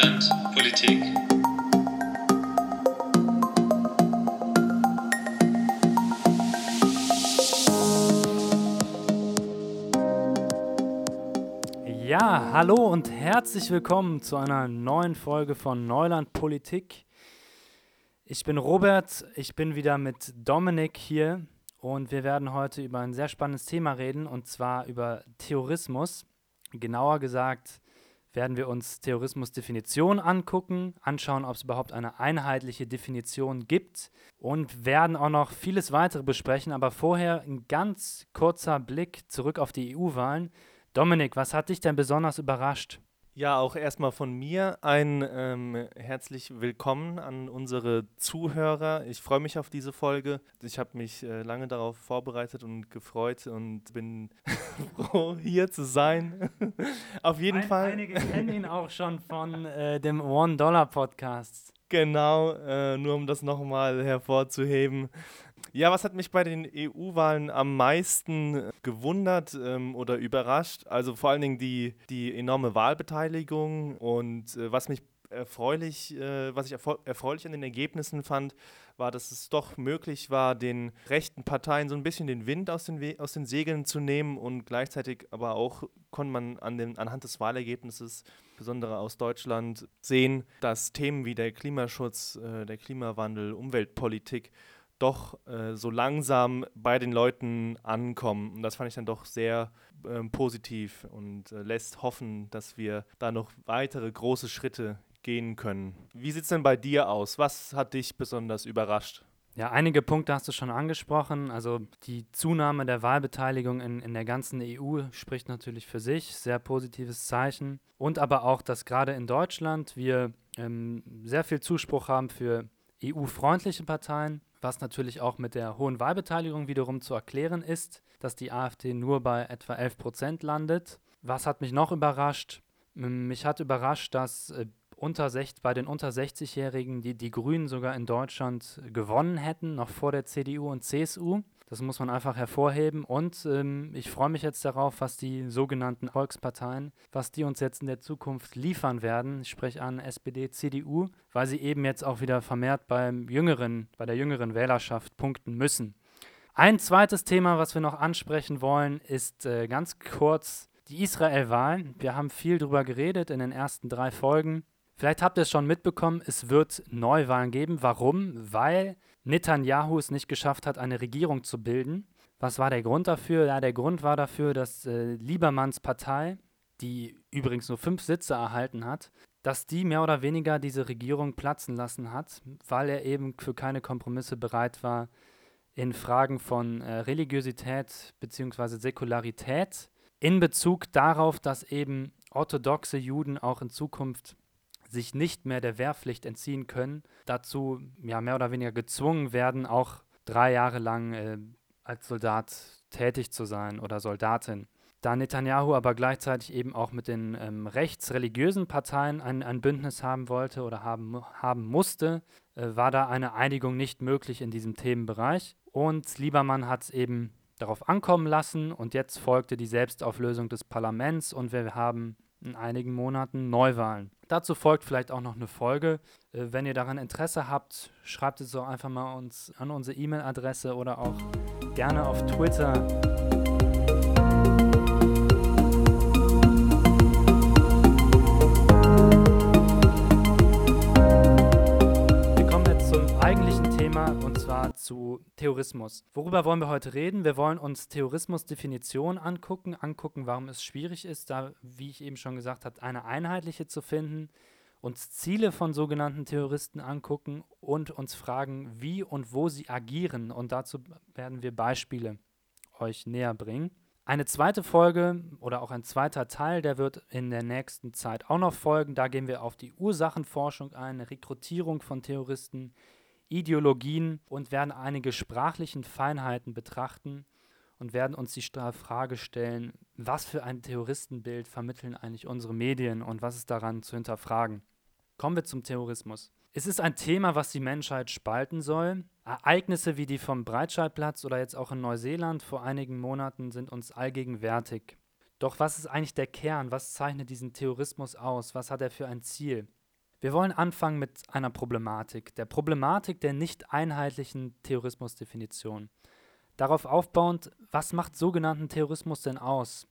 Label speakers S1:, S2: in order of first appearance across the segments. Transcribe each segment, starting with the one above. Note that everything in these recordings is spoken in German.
S1: Neuland Politik.
S2: Ja, hallo und herzlich willkommen zu einer neuen Folge von Neuland Politik. Ich bin Robert, ich bin wieder mit Dominik hier und wir werden heute über ein sehr spannendes Thema reden und zwar über Terrorismus. Genauer gesagt werden wir uns Terrorismusdefinition angucken, anschauen, ob es überhaupt eine einheitliche Definition gibt und werden auch noch vieles weitere besprechen. Aber vorher ein ganz kurzer Blick zurück auf die EU-Wahlen. Dominik, was hat dich denn besonders überrascht?
S3: Ja, auch erstmal von mir ein ähm, herzlich willkommen an unsere Zuhörer. Ich freue mich auf diese Folge. Ich habe mich äh, lange darauf vorbereitet und gefreut und bin froh, hier zu sein. auf jeden
S2: ein,
S3: Fall.
S2: Einige kennen ihn auch schon von äh, dem One-Dollar-Podcast.
S3: Genau, äh, nur um das nochmal hervorzuheben. Ja, was hat mich bei den EU-Wahlen am meisten äh, gewundert ähm, oder überrascht? Also vor allen Dingen die, die enorme Wahlbeteiligung und äh, was mich erfreulich, äh, was ich erfreulich an den Ergebnissen fand, war, dass es doch möglich war, den rechten Parteien so ein bisschen den Wind aus den, We aus den Segeln zu nehmen und gleichzeitig aber auch konnte man an den, anhand des Wahlergebnisses, besonders aus Deutschland, sehen, dass Themen wie der Klimaschutz, äh, der Klimawandel, Umweltpolitik doch äh, so langsam bei den Leuten ankommen. Und das fand ich dann doch sehr ähm, positiv und äh, lässt hoffen, dass wir da noch weitere große Schritte gehen können. Wie sieht es denn bei dir aus? Was hat dich besonders überrascht?
S2: Ja, einige Punkte hast du schon angesprochen. Also die Zunahme der Wahlbeteiligung in, in der ganzen EU spricht natürlich für sich, sehr positives Zeichen. Und aber auch, dass gerade in Deutschland wir ähm, sehr viel Zuspruch haben für EU-freundliche Parteien, was natürlich auch mit der hohen Wahlbeteiligung wiederum zu erklären ist, dass die AfD nur bei etwa 11 Prozent landet. Was hat mich noch überrascht? Mich hat überrascht, dass äh, unter bei den unter 60-Jährigen die, die Grünen sogar in Deutschland gewonnen hätten, noch vor der CDU und CSU. Das muss man einfach hervorheben. Und ähm, ich freue mich jetzt darauf, was die sogenannten Volksparteien, was die uns jetzt in der Zukunft liefern werden. Ich spreche an SPD, CDU, weil sie eben jetzt auch wieder vermehrt beim jüngeren, bei der jüngeren Wählerschaft punkten müssen. Ein zweites Thema, was wir noch ansprechen wollen, ist äh, ganz kurz die Israel-Wahl. Wir haben viel darüber geredet in den ersten drei Folgen. Vielleicht habt ihr es schon mitbekommen, es wird Neuwahlen geben. Warum? Weil Netanyahu es nicht geschafft hat, eine Regierung zu bilden. Was war der Grund dafür? Ja, der Grund war dafür, dass äh, Liebermanns Partei, die übrigens nur fünf Sitze erhalten hat, dass die mehr oder weniger diese Regierung platzen lassen hat, weil er eben für keine Kompromisse bereit war in Fragen von äh, Religiosität bzw. Säkularität in Bezug darauf, dass eben orthodoxe Juden auch in Zukunft sich nicht mehr der Wehrpflicht entziehen können, dazu ja mehr oder weniger gezwungen werden, auch drei Jahre lang äh, als Soldat tätig zu sein oder Soldatin. Da Netanyahu aber gleichzeitig eben auch mit den ähm, rechtsreligiösen Parteien ein, ein, Bündnis haben wollte oder haben, haben musste, äh, war da eine Einigung nicht möglich in diesem Themenbereich. Und Liebermann hat es eben darauf ankommen lassen und jetzt folgte die Selbstauflösung des Parlaments und wir haben in einigen Monaten Neuwahlen. Dazu folgt vielleicht auch noch eine Folge. Äh, wenn ihr daran Interesse habt, schreibt es doch einfach mal uns an unsere E-Mail-Adresse oder auch gerne auf Twitter. Zu Terrorismus. Worüber wollen wir heute reden? Wir wollen uns Terrorismusdefinition angucken, angucken, warum es schwierig ist, da, wie ich eben schon gesagt habe, eine einheitliche zu finden, uns Ziele von sogenannten Terroristen angucken und uns fragen, wie und wo sie agieren. Und dazu werden wir Beispiele euch näher bringen. Eine zweite Folge oder auch ein zweiter Teil, der wird in der nächsten Zeit auch noch folgen. Da gehen wir auf die Ursachenforschung ein, Rekrutierung von Terroristen, Ideologien und werden einige sprachlichen Feinheiten betrachten und werden uns die Frage stellen, was für ein Terroristenbild vermitteln eigentlich unsere Medien und was ist daran zu hinterfragen. Kommen wir zum Terrorismus. Es ist ein Thema, was die Menschheit spalten soll. Ereignisse wie die vom Breitscheidplatz oder jetzt auch in Neuseeland vor einigen Monaten sind uns allgegenwärtig. Doch was ist eigentlich der Kern? Was zeichnet diesen Terrorismus aus? Was hat er für ein Ziel? Wir wollen anfangen mit einer Problematik, der Problematik der nicht einheitlichen Terrorismusdefinition. Darauf aufbauend, was macht sogenannten Terrorismus denn aus?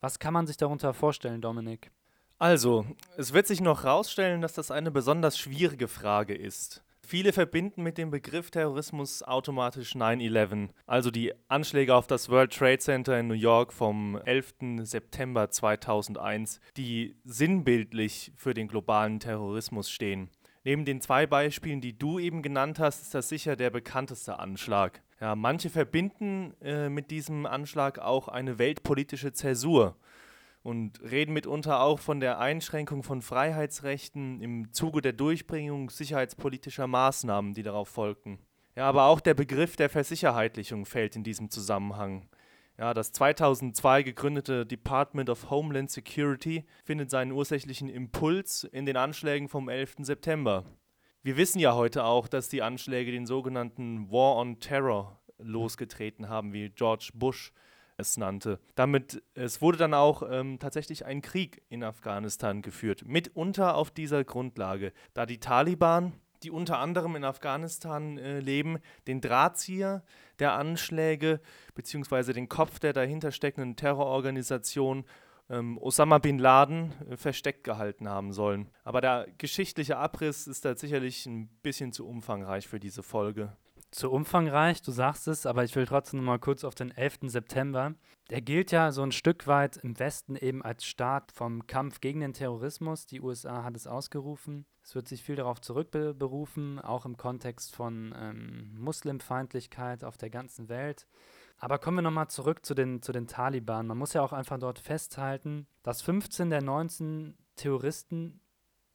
S2: Was kann man sich darunter vorstellen, Dominik?
S3: Also, es wird sich noch herausstellen, dass das eine besonders schwierige Frage ist. Viele verbinden mit dem Begriff Terrorismus automatisch 9-11, also die Anschläge auf das World Trade Center in New York vom 11. September 2001, die sinnbildlich für den globalen Terrorismus stehen. Neben den zwei Beispielen, die du eben genannt hast, ist das sicher der bekannteste Anschlag. Ja, manche verbinden äh, mit diesem Anschlag auch eine weltpolitische Zäsur und reden mitunter auch von der Einschränkung von Freiheitsrechten im Zuge der Durchbringung sicherheitspolitischer Maßnahmen, die darauf folgten. Ja, aber auch der Begriff der Versicherheitlichung fällt in diesem Zusammenhang. Ja, das 2002 gegründete Department of Homeland Security findet seinen ursächlichen Impuls in den Anschlägen vom 11. September. Wir wissen ja heute auch, dass die Anschläge den sogenannten War on Terror losgetreten haben, wie George Bush es nannte. Damit, es wurde dann auch ähm, tatsächlich ein Krieg in Afghanistan geführt, mitunter auf dieser Grundlage, da die Taliban die unter anderem in Afghanistan äh, leben, den Drahtzieher der Anschläge bzw. den Kopf der dahinter steckenden Terrororganisation ähm, Osama bin Laden äh, versteckt gehalten haben sollen. Aber der geschichtliche Abriss ist da sicherlich ein bisschen zu umfangreich für diese Folge
S2: zu umfangreich, du sagst es, aber ich will trotzdem noch mal kurz auf den 11. September. Der gilt ja so ein Stück weit im Westen eben als Start vom Kampf gegen den Terrorismus. Die USA hat es ausgerufen. Es wird sich viel darauf zurückberufen, auch im Kontext von ähm, Muslimfeindlichkeit auf der ganzen Welt. Aber kommen wir nochmal zurück zu den, zu den Taliban. Man muss ja auch einfach dort festhalten, dass 15 der 19 Terroristen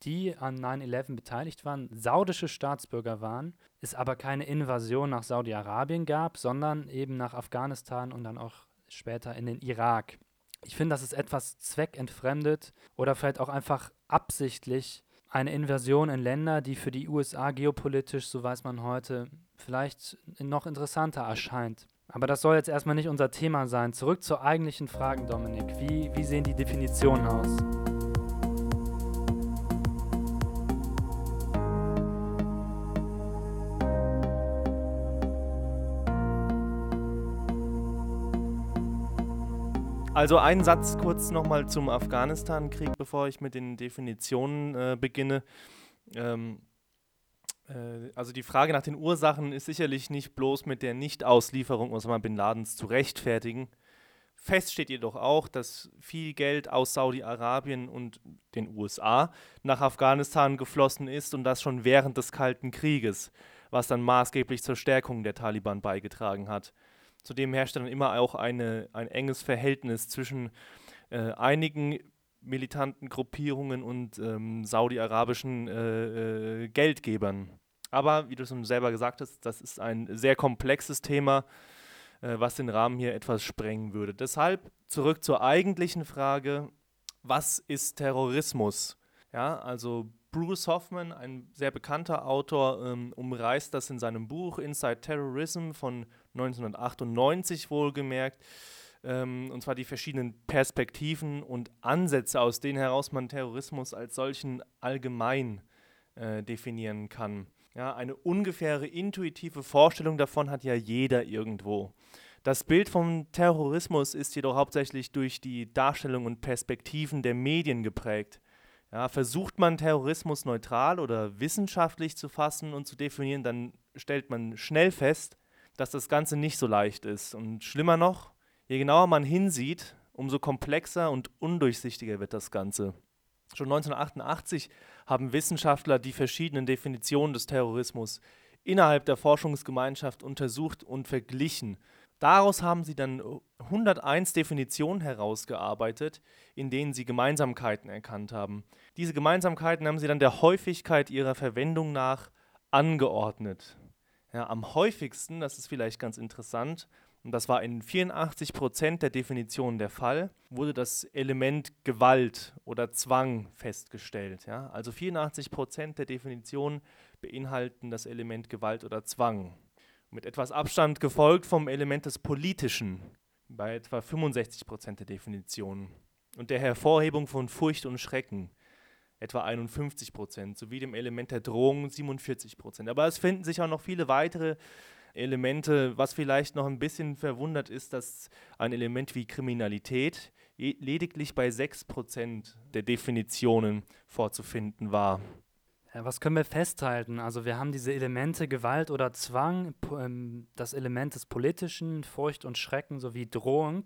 S2: die an 9-11 beteiligt waren, saudische Staatsbürger waren, es aber keine Invasion nach Saudi-Arabien gab, sondern eben nach Afghanistan und dann auch später in den Irak. Ich finde, das ist etwas zweckentfremdet oder vielleicht auch einfach absichtlich eine Invasion in Länder, die für die USA geopolitisch, so weiß man heute, vielleicht noch interessanter erscheint. Aber das soll jetzt erstmal nicht unser Thema sein. Zurück zur eigentlichen Frage, Dominik. Wie, wie sehen die Definitionen aus?
S3: Also ein Satz kurz nochmal zum Afghanistan-Krieg, bevor ich mit den Definitionen äh, beginne. Ähm, äh, also die Frage nach den Ursachen ist sicherlich nicht bloß mit der Nichtauslieferung Osama bin Ladens zu rechtfertigen. Fest steht jedoch auch, dass viel Geld aus Saudi-Arabien und den USA nach Afghanistan geflossen ist und das schon während des Kalten Krieges, was dann maßgeblich zur Stärkung der Taliban beigetragen hat. Zudem herrscht dann immer auch eine, ein enges Verhältnis zwischen äh, einigen militanten Gruppierungen und ähm, saudi-arabischen äh, äh, Geldgebern. Aber wie du schon selber gesagt hast, das ist ein sehr komplexes Thema, äh, was den Rahmen hier etwas sprengen würde. Deshalb zurück zur eigentlichen Frage, was ist Terrorismus? Ja, also Bruce Hoffman, ein sehr bekannter Autor, ähm, umreißt das in seinem Buch Inside Terrorism von 1998 wohlgemerkt. Ähm, und zwar die verschiedenen Perspektiven und Ansätze, aus denen heraus man Terrorismus als solchen allgemein äh, definieren kann. Ja, eine ungefähre intuitive Vorstellung davon hat ja jeder irgendwo. Das Bild vom Terrorismus ist jedoch hauptsächlich durch die Darstellung und Perspektiven der Medien geprägt. Ja, versucht man Terrorismus neutral oder wissenschaftlich zu fassen und zu definieren, dann stellt man schnell fest, dass das Ganze nicht so leicht ist. Und schlimmer noch, je genauer man hinsieht, umso komplexer und undurchsichtiger wird das Ganze. Schon 1988 haben Wissenschaftler die verschiedenen Definitionen des Terrorismus innerhalb der Forschungsgemeinschaft untersucht und verglichen Daraus haben sie dann 101 Definitionen herausgearbeitet, in denen sie Gemeinsamkeiten erkannt haben. Diese Gemeinsamkeiten haben sie dann der Häufigkeit ihrer Verwendung nach angeordnet. Ja, am häufigsten, das ist vielleicht ganz interessant, und das war in 84 Prozent der Definitionen der Fall, wurde das Element Gewalt oder Zwang festgestellt. Ja? Also 84 Prozent der Definitionen beinhalten das Element Gewalt oder Zwang mit etwas Abstand gefolgt vom Element des Politischen bei etwa 65 Prozent der Definitionen und der Hervorhebung von Furcht und Schrecken etwa 51 Prozent, sowie dem Element der Drohung 47 Prozent. Aber es finden sich auch noch viele weitere Elemente. Was vielleicht noch ein bisschen verwundert ist, dass ein Element wie Kriminalität lediglich bei 6 Prozent der Definitionen vorzufinden war.
S2: Was können wir festhalten? Also wir haben diese Elemente Gewalt oder Zwang, ähm, das Element des Politischen, Furcht und Schrecken sowie Drohung,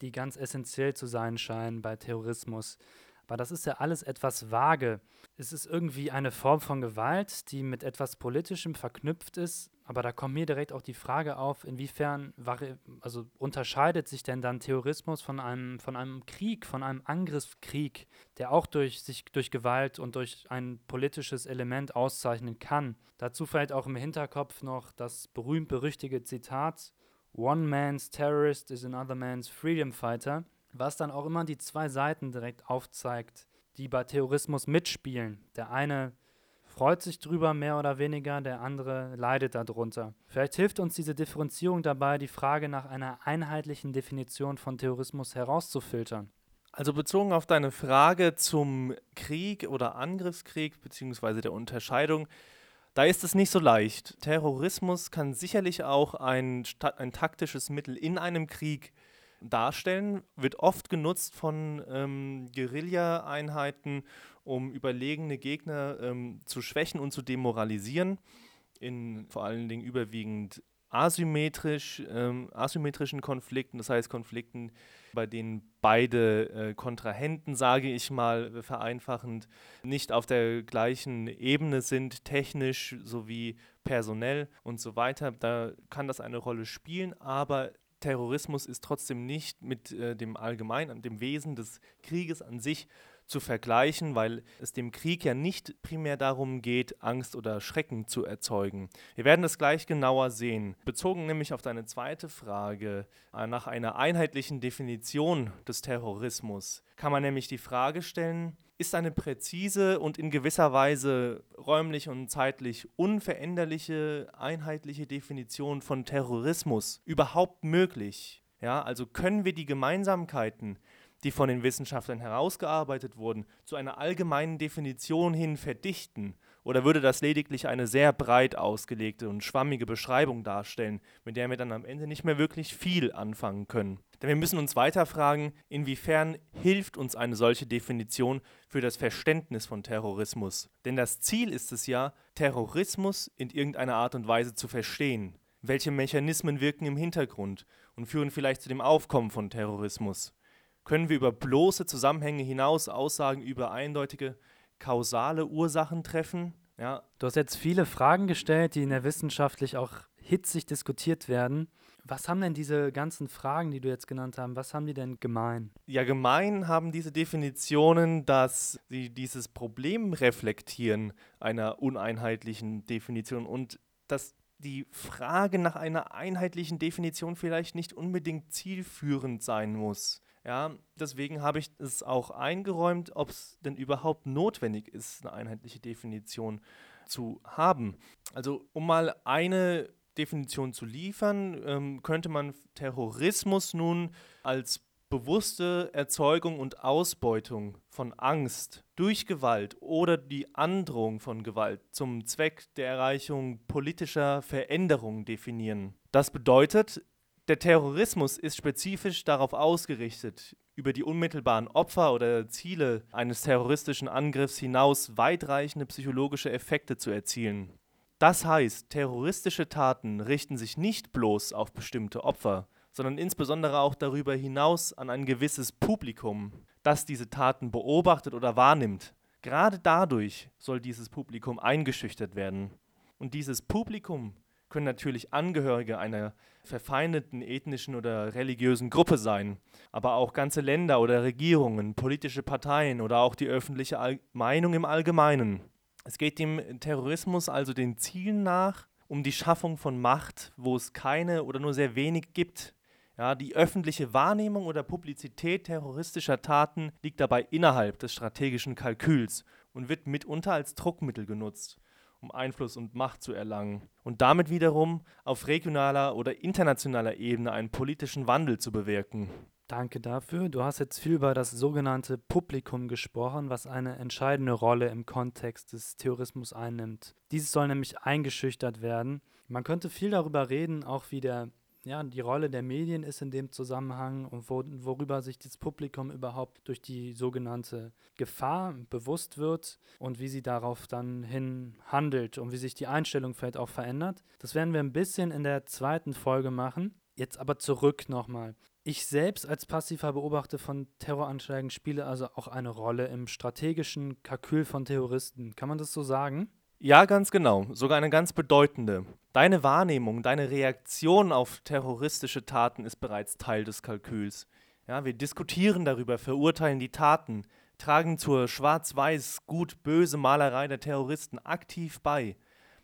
S2: die ganz essentiell zu sein scheinen bei Terrorismus. Aber das ist ja alles etwas vage. Es ist irgendwie eine Form von Gewalt, die mit etwas Politischem verknüpft ist. Aber da kommt mir direkt auch die Frage auf, inwiefern also unterscheidet sich denn dann Terrorismus von einem, von einem Krieg, von einem Angriffskrieg, der auch durch, sich durch Gewalt und durch ein politisches Element auszeichnen kann. Dazu vielleicht auch im Hinterkopf noch das berühmt-berüchtigte Zitat One man's terrorist is another man's freedom fighter was dann auch immer die zwei Seiten direkt aufzeigt, die bei Terrorismus mitspielen. Der eine freut sich drüber mehr oder weniger, der andere leidet darunter. Vielleicht hilft uns diese Differenzierung dabei, die Frage nach einer einheitlichen Definition von Terrorismus herauszufiltern.
S3: Also bezogen auf deine Frage zum Krieg oder Angriffskrieg bzw. der Unterscheidung, da ist es nicht so leicht. Terrorismus kann sicherlich auch ein, ein taktisches Mittel in einem Krieg darstellen, wird oft genutzt von ähm, Guerilla-Einheiten, um überlegene Gegner ähm, zu schwächen und zu demoralisieren, in vor allen Dingen überwiegend asymmetrisch, ähm, asymmetrischen Konflikten, das heißt Konflikten, bei denen beide äh, Kontrahenten, sage ich mal vereinfachend, nicht auf der gleichen Ebene sind, technisch sowie personell und so weiter. Da kann das eine Rolle spielen, aber Terrorismus ist trotzdem nicht mit äh, dem allgemeinen, dem Wesen des Krieges an sich zu vergleichen, weil es dem Krieg ja nicht primär darum geht, Angst oder Schrecken zu erzeugen. Wir werden das gleich genauer sehen. Bezogen nämlich auf deine zweite Frage äh, nach einer einheitlichen Definition des Terrorismus, kann man nämlich die Frage stellen, ist eine präzise und in gewisser Weise räumlich und zeitlich unveränderliche, einheitliche Definition von Terrorismus überhaupt möglich? Ja, also können wir die Gemeinsamkeiten, die von den Wissenschaftlern herausgearbeitet wurden, zu einer allgemeinen Definition hin verdichten oder würde das lediglich eine sehr breit ausgelegte und schwammige Beschreibung darstellen, mit der wir dann am Ende nicht mehr wirklich viel anfangen können? Denn wir müssen uns weiter fragen, inwiefern hilft uns eine solche Definition für das Verständnis von Terrorismus? Denn das Ziel ist es ja, Terrorismus in irgendeiner Art und Weise zu verstehen. Welche Mechanismen wirken im Hintergrund und führen vielleicht zu dem Aufkommen von Terrorismus? Können wir über bloße Zusammenhänge hinaus Aussagen über eindeutige kausale Ursachen treffen. Ja.
S2: Du hast jetzt viele Fragen gestellt, die in der wissenschaftlich auch hitzig diskutiert werden. Was haben denn diese ganzen Fragen, die du jetzt genannt hast, was haben die denn gemein?
S3: Ja, gemein haben diese Definitionen, dass sie dieses Problem reflektieren einer uneinheitlichen Definition und dass die Frage nach einer einheitlichen Definition vielleicht nicht unbedingt zielführend sein muss. Ja, deswegen habe ich es auch eingeräumt, ob es denn überhaupt notwendig ist, eine einheitliche Definition zu haben. Also um mal eine Definition zu liefern, ähm, könnte man Terrorismus nun als bewusste Erzeugung und Ausbeutung von Angst durch Gewalt oder die Androhung von Gewalt zum Zweck der Erreichung politischer Veränderungen definieren. Das bedeutet, der Terrorismus ist spezifisch darauf ausgerichtet, über die unmittelbaren Opfer oder Ziele eines terroristischen Angriffs hinaus weitreichende psychologische Effekte zu erzielen. Das heißt, terroristische Taten richten sich nicht bloß auf bestimmte Opfer, sondern insbesondere auch darüber hinaus an ein gewisses Publikum, das diese Taten beobachtet oder wahrnimmt. Gerade dadurch soll dieses Publikum eingeschüchtert werden. Und dieses Publikum können natürlich Angehörige einer verfeindeten ethnischen oder religiösen Gruppe sein, aber auch ganze Länder oder Regierungen, politische Parteien oder auch die öffentliche All Meinung im Allgemeinen. Es geht dem Terrorismus also den Zielen nach, um die Schaffung von Macht, wo es keine oder nur sehr wenig gibt. Ja, die öffentliche Wahrnehmung oder Publizität terroristischer Taten liegt dabei innerhalb des strategischen Kalküls und wird mitunter als Druckmittel genutzt um Einfluss und Macht zu erlangen und damit wiederum auf regionaler oder internationaler Ebene einen politischen Wandel zu bewirken.
S2: Danke dafür. Du hast jetzt viel über das sogenannte Publikum gesprochen, was eine entscheidende Rolle im Kontext des Terrorismus einnimmt. Dieses soll nämlich eingeschüchtert werden. Man könnte viel darüber reden, auch wie der ja, die Rolle der Medien ist in dem Zusammenhang und wo, worüber sich das Publikum überhaupt durch die sogenannte Gefahr bewusst wird und wie sie darauf dann hin handelt und wie sich die Einstellung vielleicht auch verändert. Das werden wir ein bisschen in der zweiten Folge machen. Jetzt aber zurück nochmal. Ich selbst als passiver Beobachter von Terroranschlägen spiele also auch eine Rolle im strategischen Kalkül von Terroristen. Kann man das so sagen?
S3: Ja, ganz genau. Sogar eine ganz bedeutende. Deine Wahrnehmung, deine Reaktion auf terroristische Taten ist bereits Teil des Kalküls. Ja, wir diskutieren darüber, verurteilen die Taten, tragen zur schwarz-weiß, gut-böse Malerei der Terroristen aktiv bei.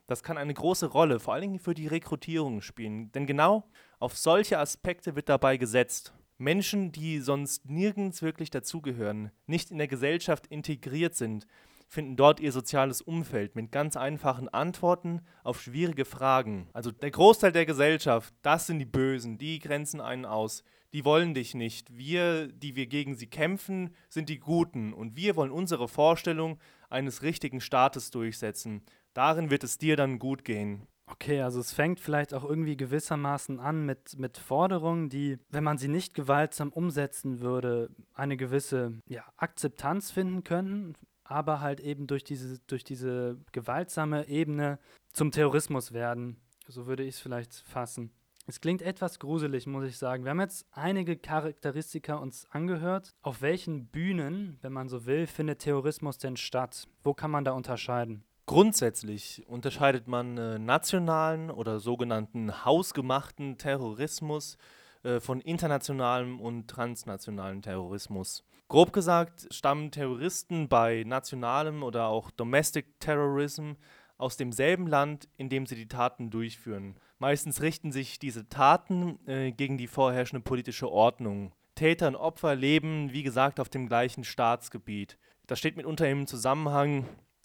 S3: Das kann eine große Rolle, vor allen Dingen für die Rekrutierung spielen. Denn genau auf solche Aspekte wird dabei gesetzt. Menschen, die sonst nirgends wirklich dazugehören, nicht in der Gesellschaft integriert sind, finden dort ihr soziales Umfeld mit ganz einfachen Antworten auf schwierige Fragen. Also der Großteil der Gesellschaft, das sind die Bösen, die grenzen einen aus. Die wollen dich nicht. Wir, die wir gegen sie kämpfen, sind die Guten und wir wollen unsere Vorstellung eines richtigen Staates durchsetzen. Darin wird es dir dann gut gehen.
S2: Okay, also es fängt vielleicht auch irgendwie gewissermaßen an mit, mit Forderungen, die, wenn man sie nicht gewaltsam umsetzen würde, eine gewisse ja, Akzeptanz finden können, aber halt eben durch diese, durch diese gewaltsame Ebene zum Terrorismus werden. So würde ich es vielleicht fassen. Es klingt etwas gruselig, muss ich sagen. Wir haben jetzt einige Charakteristika uns angehört. Auf welchen Bühnen, wenn man so will, findet Terrorismus denn statt? Wo kann man da unterscheiden?
S3: Grundsätzlich unterscheidet man äh, nationalen oder sogenannten hausgemachten Terrorismus äh, von internationalem und transnationalem Terrorismus. Grob gesagt stammen Terroristen bei nationalem oder auch Domestic Terrorism aus demselben Land, in dem sie die Taten durchführen. Meistens richten sich diese Taten äh, gegen die vorherrschende politische Ordnung. Täter und Opfer leben, wie gesagt, auf dem gleichen Staatsgebiet. Das steht mitunter im Zusammenhang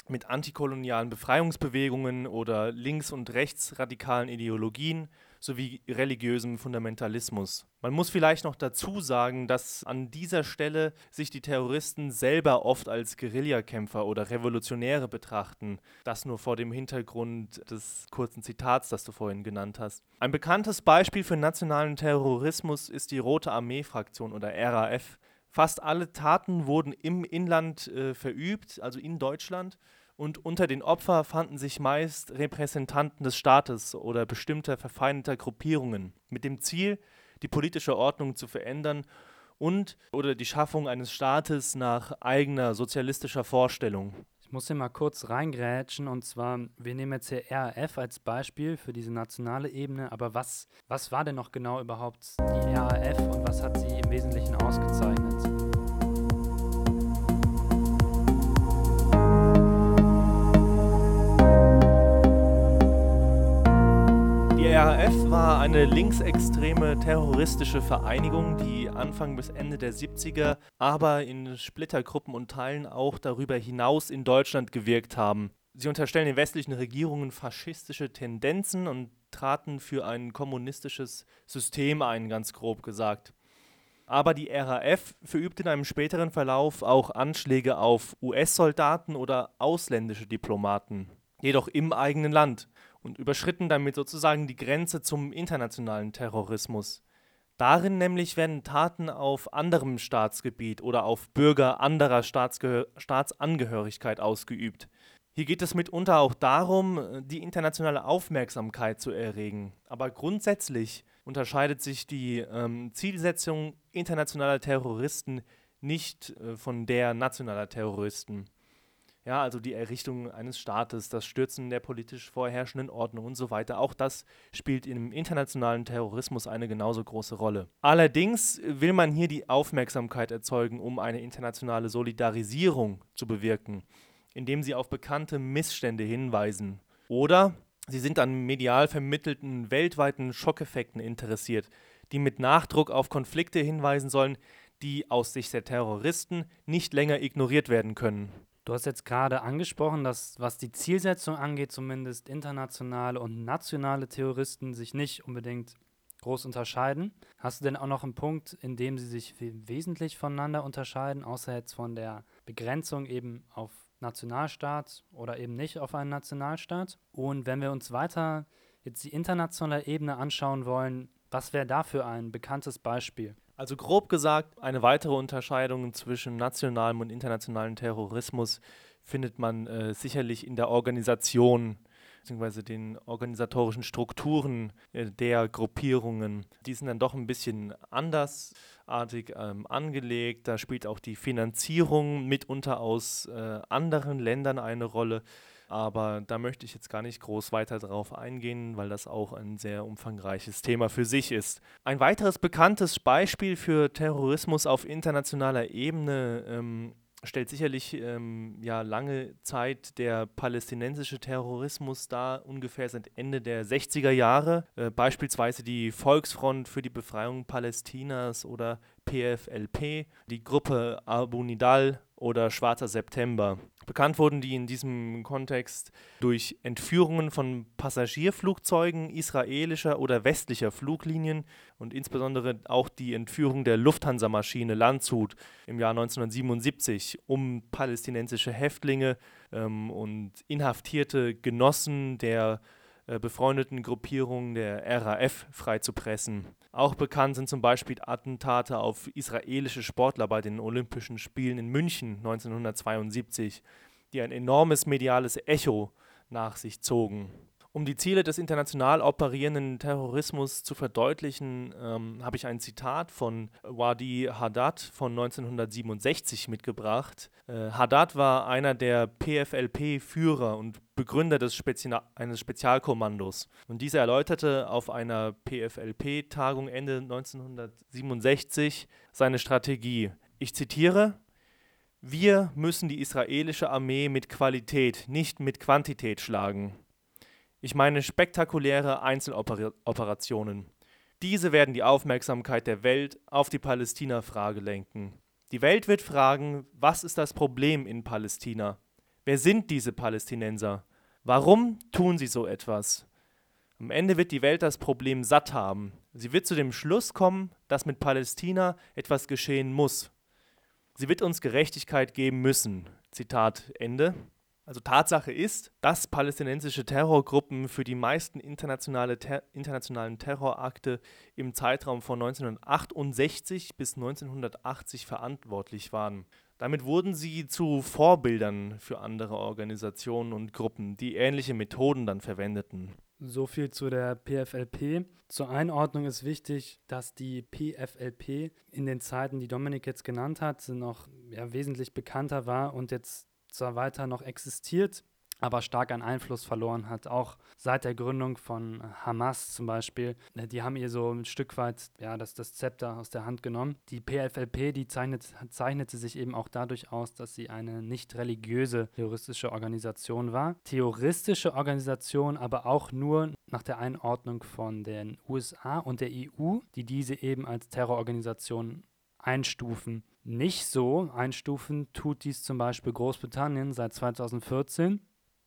S3: mit antikolonialen Befreiungsbewegungen oder links- und rechtsradikalen Ideologien sowie religiösem Fundamentalismus. Man muss vielleicht noch dazu sagen, dass an dieser Stelle sich die Terroristen selber oft als Guerillakämpfer oder Revolutionäre betrachten. Das nur vor dem Hintergrund des kurzen Zitats, das du vorhin genannt hast. Ein bekanntes Beispiel für nationalen Terrorismus ist die Rote Armee-Fraktion oder RAF. Fast alle Taten wurden im Inland äh, verübt, also in Deutschland und unter den Opfern fanden sich meist Repräsentanten des Staates oder bestimmter verfeindeter Gruppierungen mit dem Ziel, die politische Ordnung zu verändern und oder die Schaffung eines Staates nach eigener sozialistischer Vorstellung.
S2: Ich muss hier mal kurz reingrätschen und zwar, wir nehmen jetzt hier RAF als Beispiel für diese nationale Ebene, aber was, was war denn noch genau überhaupt die RAF und was hat sie im Wesentlichen ausgezeichnet?
S3: RAF war eine linksextreme terroristische Vereinigung, die Anfang bis Ende der 70er, aber in Splittergruppen und Teilen auch darüber hinaus in Deutschland gewirkt haben. Sie unterstellen den westlichen Regierungen faschistische Tendenzen und traten für ein kommunistisches System ein, ganz grob gesagt. Aber die RAF verübte in einem späteren Verlauf auch Anschläge auf US-Soldaten oder ausländische Diplomaten, jedoch im eigenen Land und überschritten damit sozusagen die Grenze zum internationalen Terrorismus. Darin nämlich werden Taten auf anderem Staatsgebiet oder auf Bürger anderer Staatsgehör Staatsangehörigkeit ausgeübt. Hier geht es mitunter auch darum, die internationale Aufmerksamkeit zu erregen. Aber grundsätzlich unterscheidet sich die ähm, Zielsetzung internationaler Terroristen nicht äh, von der nationaler Terroristen. Ja, also die Errichtung eines Staates, das Stürzen der politisch vorherrschenden Ordnung und so weiter. Auch das spielt im internationalen Terrorismus eine genauso große Rolle. Allerdings will man hier die Aufmerksamkeit erzeugen, um eine internationale Solidarisierung zu bewirken, indem sie auf bekannte Missstände hinweisen. Oder sie sind an medial vermittelten weltweiten Schockeffekten interessiert, die mit Nachdruck auf Konflikte hinweisen sollen, die aus Sicht der Terroristen nicht länger ignoriert werden können.
S2: Du hast jetzt gerade angesprochen, dass was die Zielsetzung angeht, zumindest internationale und nationale Terroristen sich nicht unbedingt groß unterscheiden. Hast du denn auch noch einen Punkt, in dem sie sich wesentlich voneinander unterscheiden, außer jetzt von der Begrenzung eben auf Nationalstaat oder eben nicht auf einen Nationalstaat? Und wenn wir uns weiter jetzt die internationale Ebene anschauen wollen, was wäre dafür ein bekanntes Beispiel?
S3: Also grob gesagt, eine weitere Unterscheidung zwischen nationalem und internationalem Terrorismus findet man äh, sicherlich in der Organisation bzw. den organisatorischen Strukturen äh, der Gruppierungen. Die sind dann doch ein bisschen andersartig ähm, angelegt. Da spielt auch die Finanzierung mitunter aus äh, anderen Ländern eine Rolle. Aber da möchte ich jetzt gar nicht groß weiter drauf eingehen, weil das auch ein sehr umfangreiches Thema für sich ist. Ein weiteres bekanntes Beispiel für Terrorismus auf internationaler Ebene ähm, stellt sicherlich ähm, ja lange Zeit der palästinensische Terrorismus dar, ungefähr seit Ende der 60er Jahre. Äh, beispielsweise die Volksfront für die Befreiung Palästinas oder PFLP, die Gruppe Abu Nidal oder Schwarzer September. Bekannt wurden die in diesem Kontext durch Entführungen von Passagierflugzeugen israelischer oder westlicher Fluglinien und insbesondere auch die Entführung der Lufthansa-Maschine Landshut im Jahr 1977, um palästinensische Häftlinge ähm, und inhaftierte Genossen der äh, befreundeten Gruppierung der RAF freizupressen. Auch bekannt sind zum Beispiel Attentate auf israelische Sportler bei den Olympischen Spielen in München 1972, die ein enormes mediales Echo nach sich zogen. Um die Ziele des international operierenden Terrorismus zu verdeutlichen, ähm, habe ich ein Zitat von Wadi Haddad von 1967 mitgebracht. Äh, Haddad war einer der PFLP-Führer und Begründer des Spezi eines Spezialkommandos. Und dieser erläuterte auf einer PFLP-Tagung Ende 1967 seine Strategie. Ich zitiere, wir müssen die israelische Armee mit Qualität, nicht mit Quantität schlagen. Ich meine spektakuläre Einzeloperationen. Diese werden die Aufmerksamkeit der Welt auf die Palästina-Frage lenken. Die Welt wird fragen, was ist das Problem in Palästina? Wer sind diese Palästinenser? Warum tun sie so etwas? Am Ende wird die Welt das Problem satt haben. Sie wird zu dem Schluss kommen, dass mit Palästina etwas geschehen muss. Sie wird uns Gerechtigkeit geben müssen. Zitat Ende. Also Tatsache ist, dass palästinensische Terrorgruppen für die meisten internationale ter internationalen Terrorakte im Zeitraum von 1968 bis 1980 verantwortlich waren. Damit wurden sie zu Vorbildern für andere Organisationen und Gruppen, die ähnliche Methoden dann verwendeten.
S2: So viel zu der PFLP. Zur Einordnung ist wichtig, dass die PFLP in den Zeiten, die Dominik jetzt genannt hat, noch ja, wesentlich bekannter war und jetzt zwar weiter noch existiert, aber stark an Einfluss verloren hat. Auch seit der Gründung von Hamas zum Beispiel. Ne, die haben ihr so ein Stück weit ja, das, das Zepter aus der Hand genommen. Die PFLP, die zeichnet, zeichnete sich eben auch dadurch aus, dass sie eine nicht religiöse terroristische Organisation war. Terroristische Organisation, aber auch nur nach der Einordnung von den USA und der EU, die diese eben als Terrororganisation einstufen nicht so einstufen tut dies zum Beispiel Großbritannien seit 2014,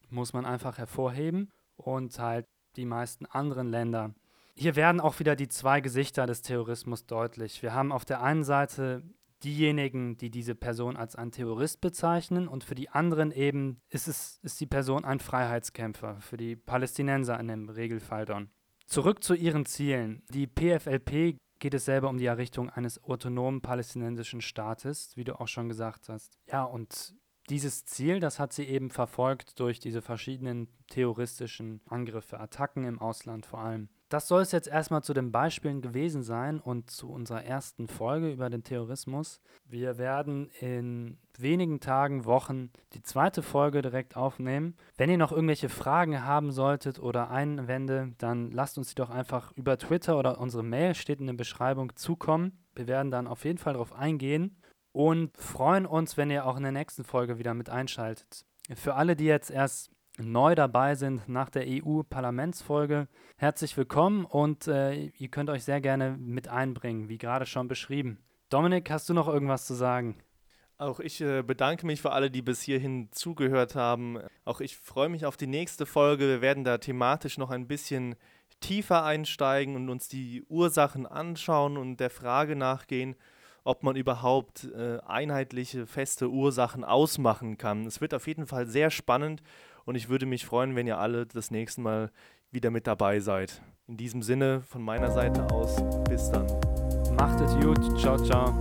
S2: muss man einfach hervorheben, und halt die meisten anderen Länder. Hier werden auch wieder die zwei Gesichter des Terrorismus deutlich. Wir haben auf der einen Seite diejenigen, die diese Person als ein Terrorist bezeichnen und für die anderen eben ist, es, ist die Person ein Freiheitskämpfer, für die Palästinenser in dem Regelfall dann. Zurück zu ihren Zielen. Die PFLP geht es selber um die Errichtung eines autonomen palästinensischen Staates, wie du auch schon gesagt hast. Ja, und dieses Ziel, das hat sie eben verfolgt durch diese verschiedenen terroristischen Angriffe, Attacken im Ausland vor allem. Das soll es jetzt erstmal zu den Beispielen gewesen sein und zu unserer ersten Folge über den Terrorismus. Wir werden in wenigen Tagen, Wochen die zweite Folge direkt aufnehmen. Wenn ihr noch irgendwelche Fragen haben solltet oder Einwände, dann lasst uns die doch einfach über Twitter oder unsere Mail steht in der Beschreibung zukommen. Wir werden dann auf jeden Fall darauf eingehen und freuen uns, wenn ihr auch in der nächsten Folge wieder mit einschaltet. Für alle, die jetzt erst neu dabei sind nach der EU-Parlamentsfolge, herzlich willkommen und äh, ihr könnt euch sehr gerne mit einbringen, wie gerade schon beschrieben. Dominik, hast du noch irgendwas zu sagen?
S3: Auch ich äh, bedanke mich für alle, die bis hierhin zugehört haben. Auch ich freue mich auf die nächste Folge. Wir werden da thematisch noch ein bisschen tiefer einsteigen und uns die Ursachen anschauen und der Frage nachgehen, ob man überhaupt äh, einheitliche, feste Ursachen ausmachen kann. Es wird auf jeden Fall sehr spannend und ich würde mich freuen, wenn ihr alle das nächste Mal wieder mit dabei seid. In diesem Sinne von meiner Seite aus, bis dann.
S2: Macht es gut. Ciao, ciao.